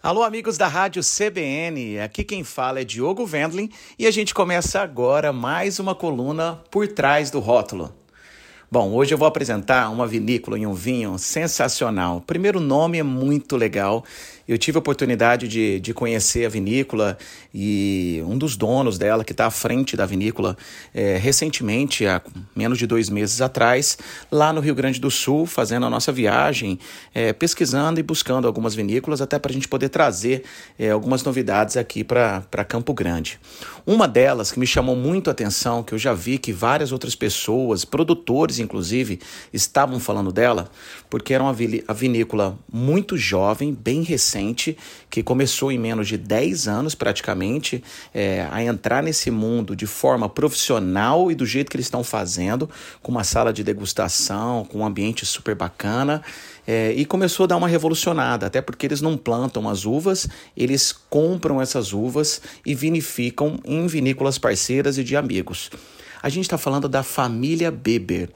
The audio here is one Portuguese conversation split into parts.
Alô, amigos da Rádio CBN. Aqui quem fala é Diogo Wendling e a gente começa agora mais uma coluna por trás do rótulo. Bom, hoje eu vou apresentar uma vinícola e um vinho sensacional. O primeiro nome é muito legal. Eu tive a oportunidade de, de conhecer a vinícola e um dos donos dela, que está à frente da vinícola, é, recentemente, há menos de dois meses atrás, lá no Rio Grande do Sul, fazendo a nossa viagem, é, pesquisando e buscando algumas vinícolas, até para a gente poder trazer é, algumas novidades aqui para Campo Grande. Uma delas que me chamou muito a atenção, que eu já vi que várias outras pessoas, produtores, inclusive, estavam falando dela, porque era uma vinícola muito jovem, bem recente, que começou em menos de 10 anos praticamente é, a entrar nesse mundo de forma profissional e do jeito que eles estão fazendo, com uma sala de degustação, com um ambiente super bacana. É, e começou a dar uma revolucionada, até porque eles não plantam as uvas, eles compram essas uvas e vinificam em vinícolas parceiras e de amigos. A gente está falando da família Beber.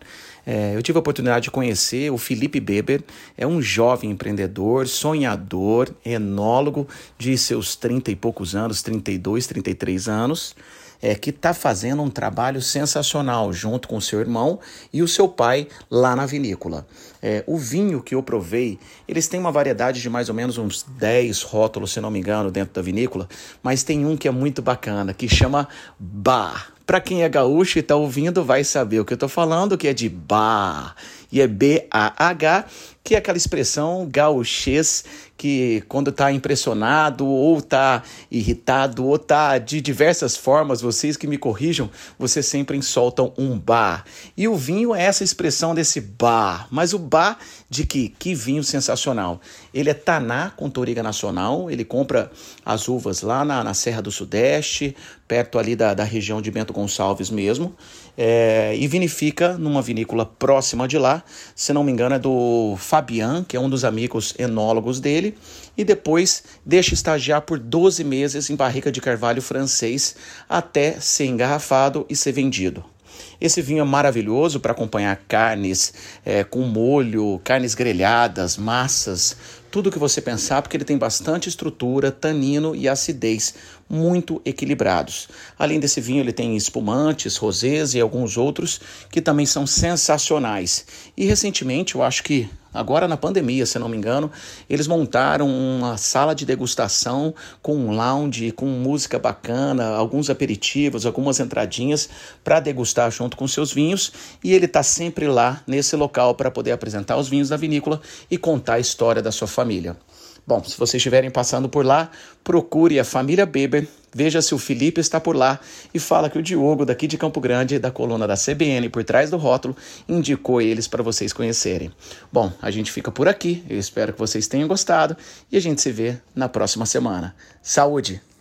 É, eu tive a oportunidade de conhecer o Felipe Beber, é um jovem empreendedor, sonhador, enólogo de seus 30 e poucos anos, 32, 33 anos, é, que está fazendo um trabalho sensacional junto com seu irmão e o seu pai lá na vinícola. É, o vinho que eu provei, eles têm uma variedade de mais ou menos uns 10 rótulos, se não me engano, dentro da vinícola, mas tem um que é muito bacana, que chama Bar. Para quem é gaúcho e está ouvindo, vai saber o que eu estou falando, que é de bar. E é B-A-H, que é aquela expressão gauchês que quando está impressionado ou está irritado ou está de diversas formas, vocês que me corrijam, vocês sempre soltam um bar. E o vinho é essa expressão desse bar, mas o bar de que? Que vinho sensacional. Ele é Taná com Toriga Nacional, ele compra as uvas lá na, na Serra do Sudeste, perto ali da, da região de Bento Gonçalves mesmo, é, e vinifica numa vinícola próxima de lá, se não me engano é do Fabian, que é um dos amigos enólogos dele, e depois deixa estagiar por 12 meses em barrica de carvalho francês até ser engarrafado e ser vendido. Esse vinho é maravilhoso para acompanhar carnes é, com molho, carnes grelhadas, massas, tudo o que você pensar, porque ele tem bastante estrutura, tanino e acidez muito equilibrados. Além desse vinho, ele tem espumantes, rosés e alguns outros que também são sensacionais. E recentemente, eu acho que agora na pandemia, se não me engano, eles montaram uma sala de degustação com um lounge, com música bacana, alguns aperitivos, algumas entradinhas para degustar junto com seus vinhos. E ele está sempre lá nesse local para poder apresentar os vinhos da vinícola e contar a história da sua família. Bom, se vocês estiverem passando por lá, procure a família Beber, veja se o Felipe está por lá e fala que o Diogo, daqui de Campo Grande, da coluna da CBN por trás do rótulo, indicou eles para vocês conhecerem. Bom, a gente fica por aqui, eu espero que vocês tenham gostado e a gente se vê na próxima semana. Saúde!